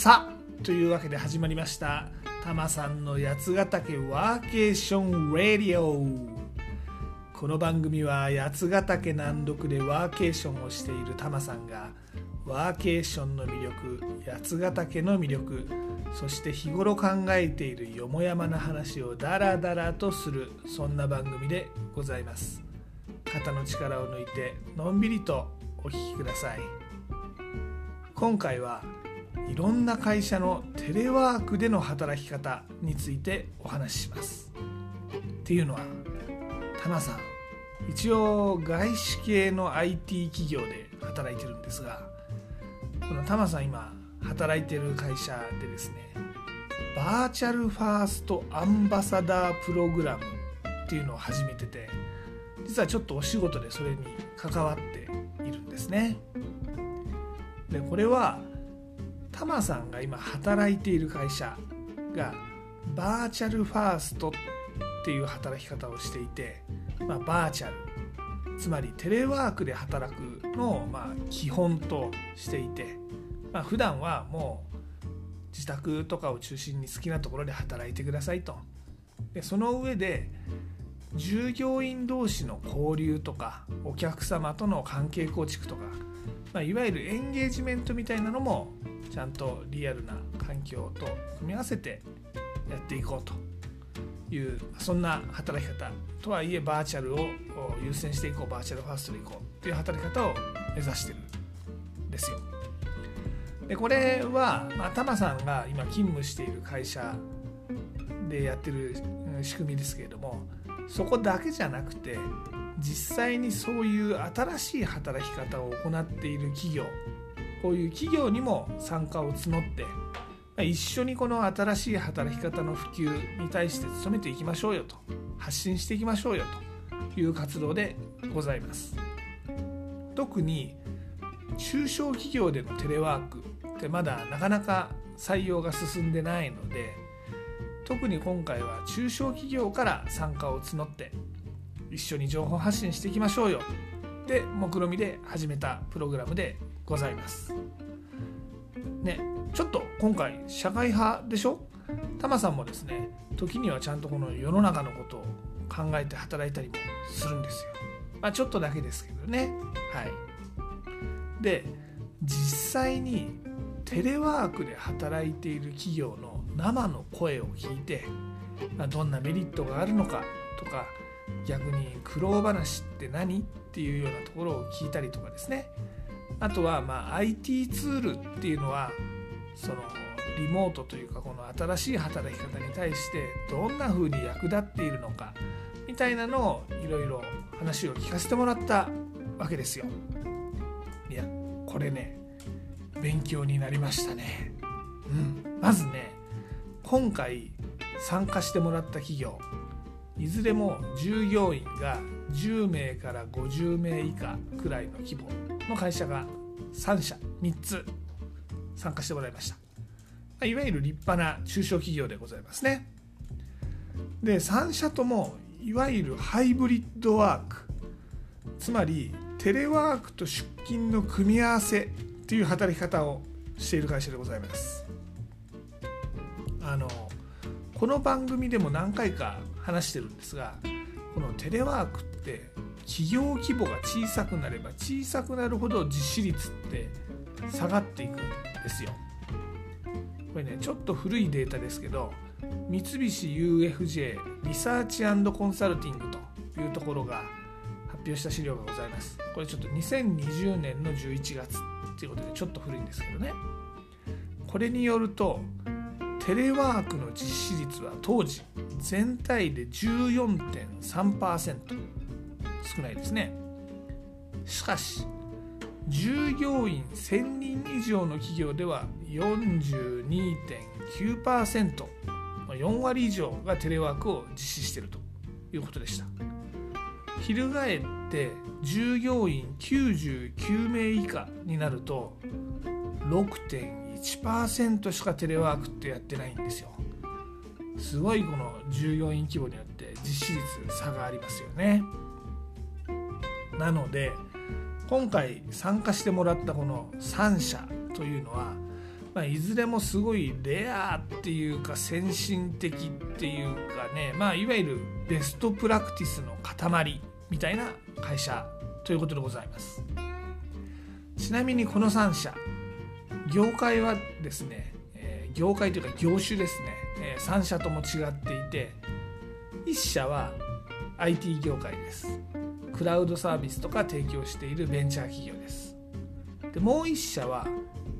さあというわけで始まりました。タマさんの八ヶ岳ワーケーション・ラディオこの番組は八ヶ岳南麓でワーケーションをしているタマさんがワーケーションの魅力八ヶ岳の魅力そして日頃考えているよもやまな話をダラダラとするそんな番組でございます。肩の力を抜いてのんびりとお聴きください。今回はいろんな会社のテレワークでの働き方についてお話しします。っていうのはタマさん一応外資系の IT 企業で働いてるんですがこのタマさん今働いてる会社でですねバーチャルファーストアンバサダープログラムっていうのを始めてて実はちょっとお仕事でそれに関わっているんですね。でこれはタマさんが今働いている会社がバーチャルファーストっていう働き方をしていて、まあ、バーチャルつまりテレワークで働くのをま基本としていて、まあ、普段はもう自宅とかを中心に好きなところで働いてくださいと。でその上で従業員同士の交流とかお客様との関係構築とか、まあ、いわゆるエンゲージメントみたいなのもちゃんとリアルな環境と組み合わせてやっていこうというそんな働き方とはいえバーチャルを優先していこうバーチャルファーストでいこうっていう働き方を目指してるんです。よ。でこれは、まあ、タマさんが今勤務している会社でやってる仕組みですけれどもそこだけじゃなくて実際にそういう新しい働き方を行っている企業こういう企業にも参加を募って一緒にこの新しい働き方の普及に対して努めていきましょうよと発信していきましょうよという活動でございます特に中小企業でのテレワークってまだなかなか採用が進んでないので特に今回は中小企業から参加を募って一緒に情報発信していきましょうよで目論見みで始めたプログラムでございます。ちょっと今回社会派でしょ？タマさんもですね時にはちゃんとこの世の中のことを考えて働いたりもするんですよ。まあ、ちょっとだけですけどね。はい、で実際にテレワークで働いている企業の生の声を聞いて、まあ、どんなメリットがあるのかとか逆に苦労話って何？っていうようなところを聞いたりとかですねあとはまあ IT ツールっていうのはそのリモートというかこの新しい働き方に対してどんな風に役立っているのかみたいなのをいろいろ話を聞かせてもらったわけですよ。いやこれね勉強になりましたね。うん、まずね今回参加してもらった企業いずれも従業員が10名から50名以下くらいの規模の会社が3社3つ参加してもらいました。いわゆる立派な中小企業でございますね。で3社ともいわゆるハイブリッドワーク。つまりテレワークと出勤の組み合わせっていう働き方をしている会社でございます。あのこの番組でも何回か話してるんですがこのテレワークって企業規模が小さくなれば小さくなるほど実施率って下がっていく。ですよ。これねちょっと古いデータですけど三菱 UFJ リサーチコンサルティングというところが発表した資料がございます。これちょっと2020年の11月っていうことでちょっと古いんですけどね。これによるとテレワークの実施率は当時全体で14.3%少ないですねしかし従業員1000人以上の企業では42.9%、4割以上がテレワークを実施しているということでした翻って従業員99名以下になると6.1%しかテレワークってやってないんですよすごいこの従業員規模によって実施率差がありますよね。なので今回参加してもらったこの3社というのはまあ、いずれもすごいレアっていうか先進的っていうかね、まあ、いわゆるベストプラクティスの塊みたいな会社ということでございます。ちなみにこの3社業界はですね、業界というか業種ですね、3社とも違っていて1社は IT 業界です。クラウドサービスとか提供しているベンチャー企業です。でもう1社は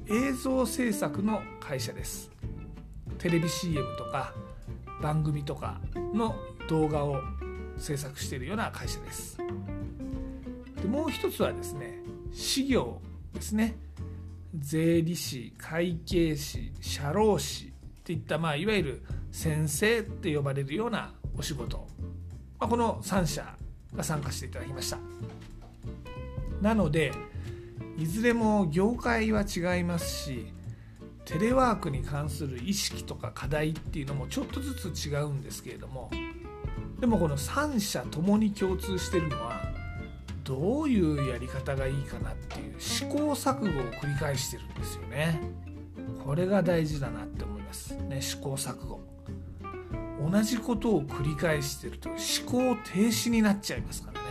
映像制作の会社です。テレビ CM とか番組とかの動画を制作しているような会社です。でもう一つはですね事業ですね。税理士会計士社労士っていった、まあ、いわゆる先生って呼ばれるようなお仕事、まあ、この3社が参加していただきました。なのでいずれも業界は違いますしテレワークに関する意識とか課題っていうのもちょっとずつ違うんですけれどもでもこの3社ともに共通してるのはどういうやり方がいいかなっていう試行錯誤を繰り返してるんですよね。これが大事だなって思います。ね試行錯誤。同じことを繰り返してると思考停止になっちゃいますからね、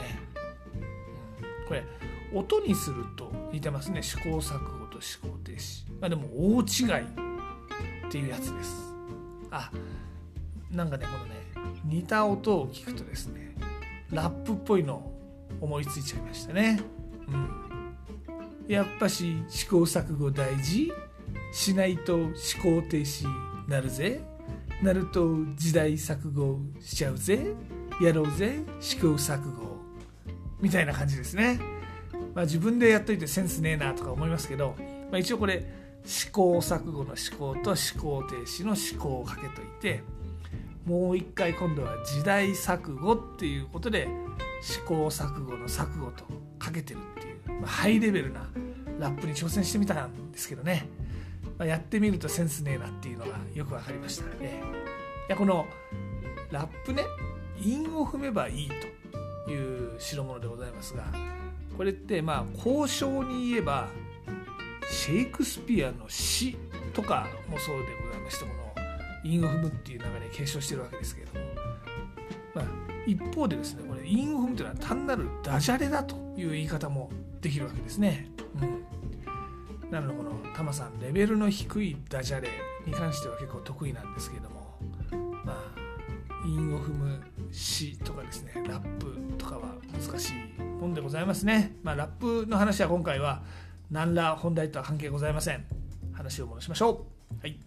うん、これ音にすると似てますね。試行錯誤と思考停止。まあでも大違いっていうやつです。あなんかねこのね似た音を聞くとですねラップっぽいの思いついちゃいましたね。うん。やっぱし試行錯誤大事？しないと思考停止なるぜ。なると時代錯誤しちゃうぜ。やろうぜ。試行錯誤。みたいな感じですね、まあ、自分でやっといてセンスねえなとか思いますけど、まあ、一応これ試行錯誤の思考と思考停止の思考をかけといてもう一回今度は時代錯誤っていうことで試行錯誤の錯誤とかけてるっていう、まあ、ハイレベルなラップに挑戦してみたんですけどね。まあ、やってみるとセンスねえなっていうのがよく分かりました、ね、いやこのラップね韻を踏めばいいという代物でございますがこれってまあ交渉に言えばシェイクスピアの詩とかもそうでございましてこの韻を踏むっていう流れ継承してるわけですけれども、まあ、一方でですねこれ韻を踏むというのは単なるダジャレだという言い方もできるわけですね。なのでこのタマさんレベルの低いダジャレに関しては結構得意なんですけれどもまあ韻を踏む詩とかですねラップとかは難しいもんでございますね。まあラップの話は今回は何ら本題とは関係ございません。話を戻しましょう。はい。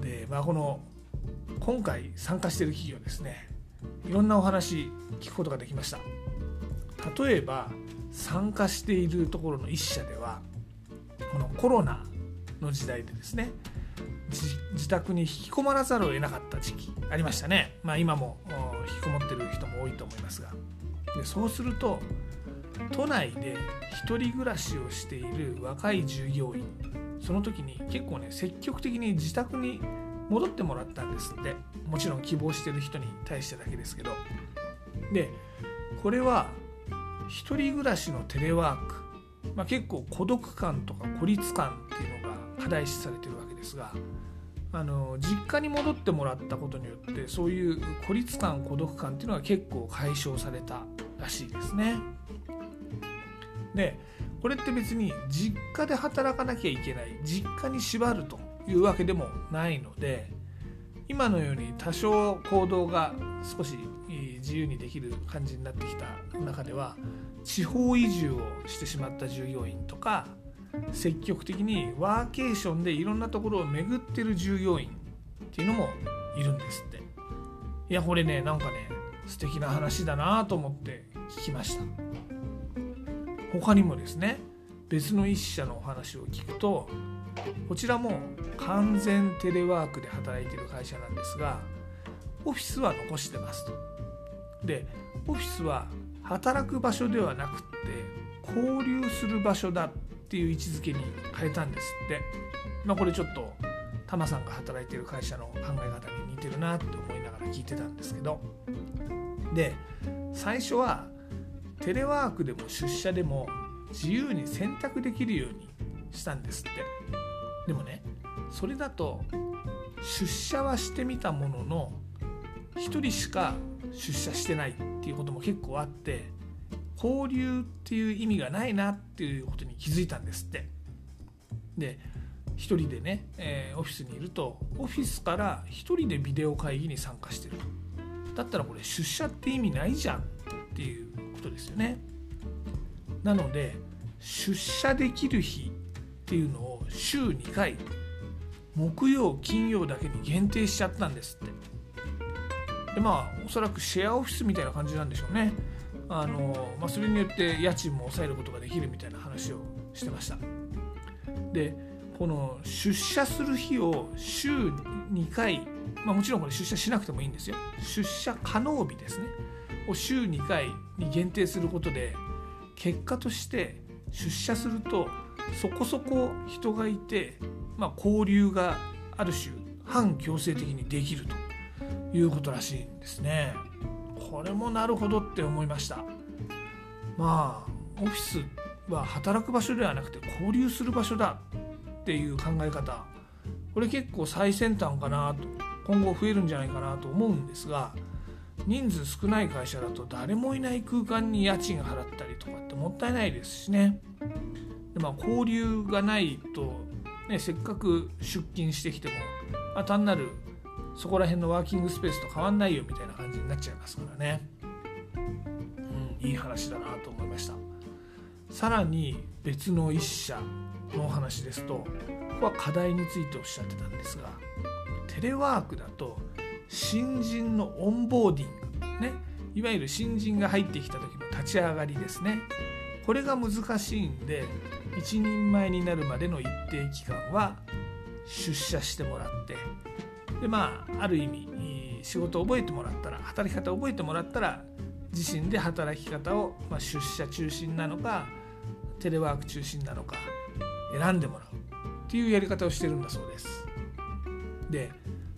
でまあこの今回参加している企業ですね。いろんなお話聞くことができました。例えば参加しているところの1社ではこのコロナの時代でですね自宅に引きこもらざるを得なかった時期ありましたね、まあ、今も引きこもってる人も多いと思いますが。でそうすると都内で1人暮らしをしている若い従業員その時に結構ね積極的に自宅に戻ってもらったんですって。もちろん希望してる人に対してだけですけど。でこれは1人暮らしのテレワークまあ、結構孤独感とか孤立感っていうのが課題視されてるわけですがあの実家に戻ってもらったことによってそういう孤立感孤独感っていうのが結構解消されたらしいですね。でこれって別に実家で働かなきゃいけない実家に縛るというわけでもないので今のように多少行動が少し自由にできる感じになってきた中では地方移住をしてしまった従業員とか積極的にワーケーションでいろんなところを巡ってる従業員っていうのもいるんですって。いやこれねなんかね素敵な話だなと思って聞きました。他にもですね別の一社のお話を聞くとこちらも完全テレワークで働いてる会社なんですがオフィスは残してますと。でオフィスは働く場所ではなくって交流する場所だっていう位置づけに変えたんですって、まあ、これちょっとタマさんが働いてる会社の考え方に似てるなって思いながら聞いてたんですけど。で最初はテレワークでも出社でも自由に選択できるようにしたんですって。でもねそれだと出社はしてみたものの1人しか出社してないっていうことも結構あって交流っていう意味がないなっていうことに気づいたんですって。で1人でね、えー、オフィスにいるとオフィスから1人でビデオ会議に参加してるだったらこれ出社って意味ないじゃんっていうことですよね。なので出社できる日っていうのを週2回木曜金曜だけに限定しちゃったんですって。でまあおそらくシェアオフィスみたいな感じなんでしょうね。あの、まあ、それによって家賃も抑えることができるみたいな話をしてました。でこの出社する日を週2回、まあ、もちろんこれ出社しなくてもいいんですよ。出社可能日ですね。を週2回に限定することで結果として出社するとそこそこ人がいて、まあ、交流がある種反強制的にできると。いうことらしいんですね。これもなるほどって思いました。まあオフィスは働く場所ではなくて交流する場所だっていう考え方これ結構最先端かなと今後増えるんじゃないかなと思うんですが人数少ない会社だと誰もいない空間に家賃払ったりとかってもったいないですしねで、まあ、交流がないと、ね、せっかく出勤してきても、まあ、単なるそこら辺のワーキングスペースと変わんないよみたいな感じになっちゃいますからね、うん、いい話だなと思いました。さらに別の一社のお話ですとここは課題についておっしゃってたんですがテレワークだと新人のオンボーディングねいわゆる新人が入ってきた時の立ち上がりですね。これが難しいんで一人前になるまでの一定期間は出社してもらってでまあある意味仕事を覚えてもらったら働き方を覚えてもらったら自身で働き方を、まあ、出社中心なのかテレワーク中心なのか選んでもらうっていうやり方をしてるんだそうです。で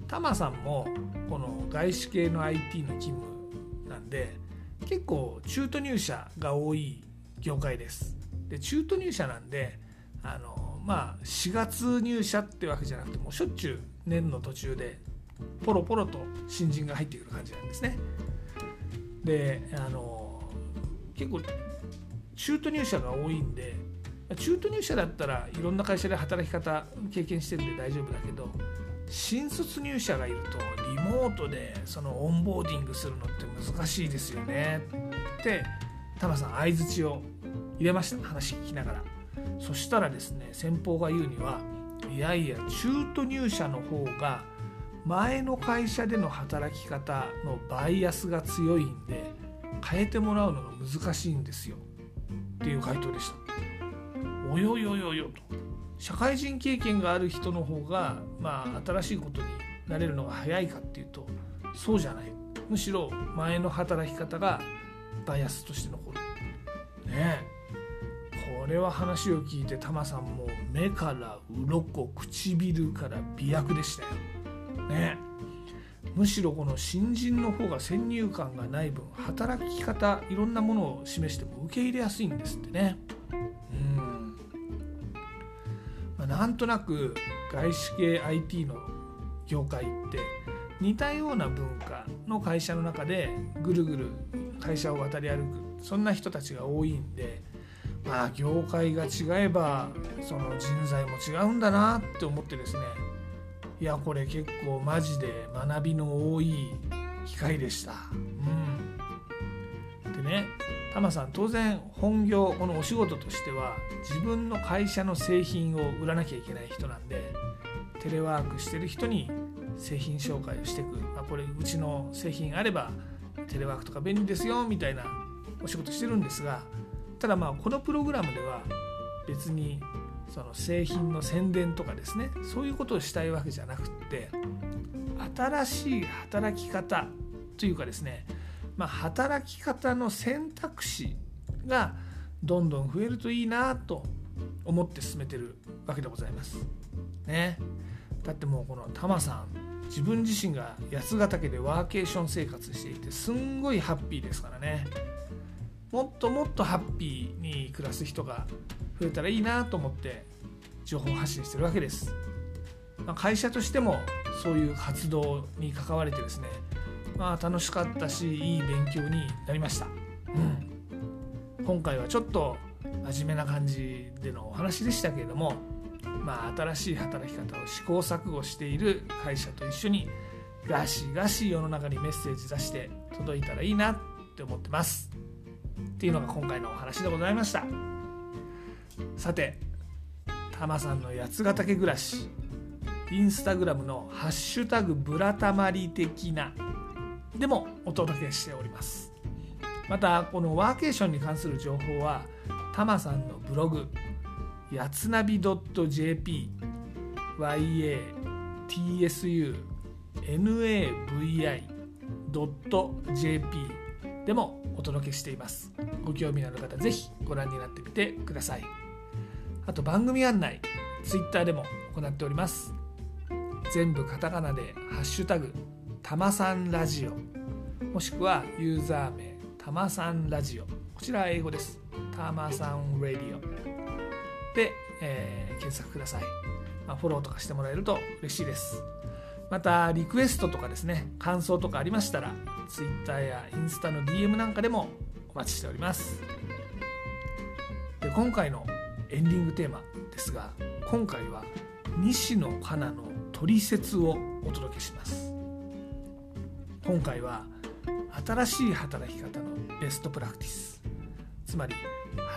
タマさんもこの外資系の IT の勤務なんで結構中途入社が多い業界です。で中途入社なんであのまあ4月入社ってわけじゃなくてもうしょっちゅう年の途中でポロポロと新人が入ってくる感じなんですね。であの結構中途入社が多いんで中途入社だったらいろんな会社で働き方経験してるんで大丈夫だけど新卒入社がいるとリモートでそのオンボーディングするのって難しいですよね。ってタマさん相づちを入れました。話聞きながら。そしたらですね先方が言うにはいやいや中途入社の方が前の会社での働き方のバイアスが強いんで変えてもらうのが難しいんですよ。っていう回答でした。およよよよと。社会人経験がある人の方がまあ新しいことになれるのが早いかっていうとそうじゃない。むしろ前の働き方がバイアスとして残る。ねこれは話を聞いてタマさんも目から鱗唇から美薬でしたよ。ね。むしろこの新人の方が先入観がない分働き方いろんなものを示しても受け入れやすいんですってね。うん。まなんとなく外資系 IT の業界って似たような文化の会社の中でぐるぐる会社を渡り歩くそんな人たちが多いんでまあ業界が違えばその人材も違うんだなって思ってですねいやこれ結構マジで学びの多い機会でした。うん、でねタマさん当然本業このお仕事としては自分の会社の製品を売らなきゃいけない人なんでテレワークしてる人に製品紹介をしていく、まあ、これうちの製品あればテレワークとか便利ですよみたいなお仕事してるんですがただまあこのプログラムでは別にその製品の宣伝とかですねそういうことをしたいわけじゃなくって新しい働き方というかですねまあ、働き方の選択肢がどんどん増えるといいなと思って進めてるわけでございます。ね、だってもうこのタマさん自分自身が八ヶ岳でワーケーション生活していてすんごいハッピーですからねもっともっとハッピーに暮らす人が増えたらいいなと思って情報発信してるわけです、まあ、会社としてもそういう活動に関われてですねまあ楽しかったしいい勉強になりました、うん、今回はちょっと真面目な感じでのお話でしたけれどもまあ新しい働き方を試行錯誤している会社と一緒にガシガシ世の中にメッセージ出して届いたらいいなって思ってます。っていうのが今回のお話でございました。さてタマさんの八ヶ岳暮らしインスタグラムの「ハッシュタグブラタマリ的な」でもお届けしております。またこのワーケーションに関する情報はタマさんのブログやつなび .jp yatsunavi.jp でもお届けしています。ご興味のある方ぜひご覧になってみてください。あと番組案内 Twitter でも行っております。全部カタカナで「ハッシュタグたまさんラジオ」もしくはユーザー名たまさんラジオ。こちらは英語です。たまさんラディオ。で、えー、検索ください、まあ、フォローとかしてもらえると嬉しいです。またリクエストとかですね感想とかありましたら Twitter やインスタの DM なんかでもお待ちしております。で今回のエンディングテーマですが今回は西野カナの取説をお届けします。今回は新しい働き方のベストプラクティス。つまり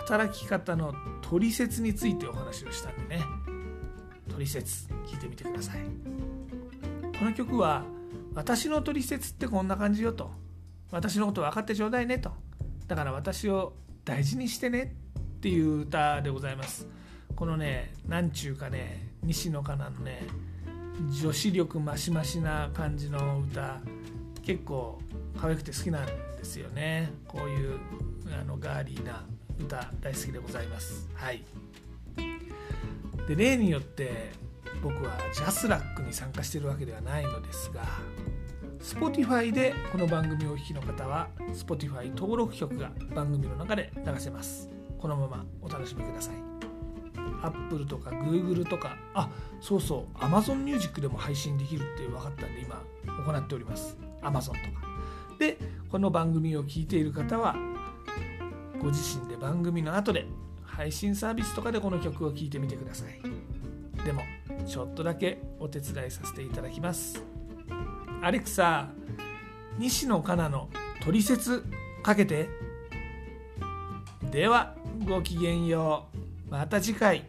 働き方の取説についてお話をしたんでね。取説聞いてみてください。この曲は私の取説ってこんな感じよと。私のこと分かってちょうだいねと。だから私を大事にしてねっていう歌でございます。このねなんちゅうかね西野カナのね女子力マシマシな感じの歌結構可愛くて好きなんですよね。こういうあのガーリーな歌大好きでございます。はい。で例によって僕はジャスラックに参加しているわけではないのですが Spotify でこの番組をお聴きの方は Spotify 登録曲が番組の中で流せます。このままお楽しみください。Apple とか Google とかあそうそう Amazon Music でも配信できるって分かったんで今行っております。Amazon とか。でこの番組を聞いている方はご自身で番組の後で配信サービスとかでこの曲を聴いてみてください。でもちょっとだけお手伝いさせていただきます。アレクサ西野カナの「トリセツ」かけて。ではごきげんよう。また次回。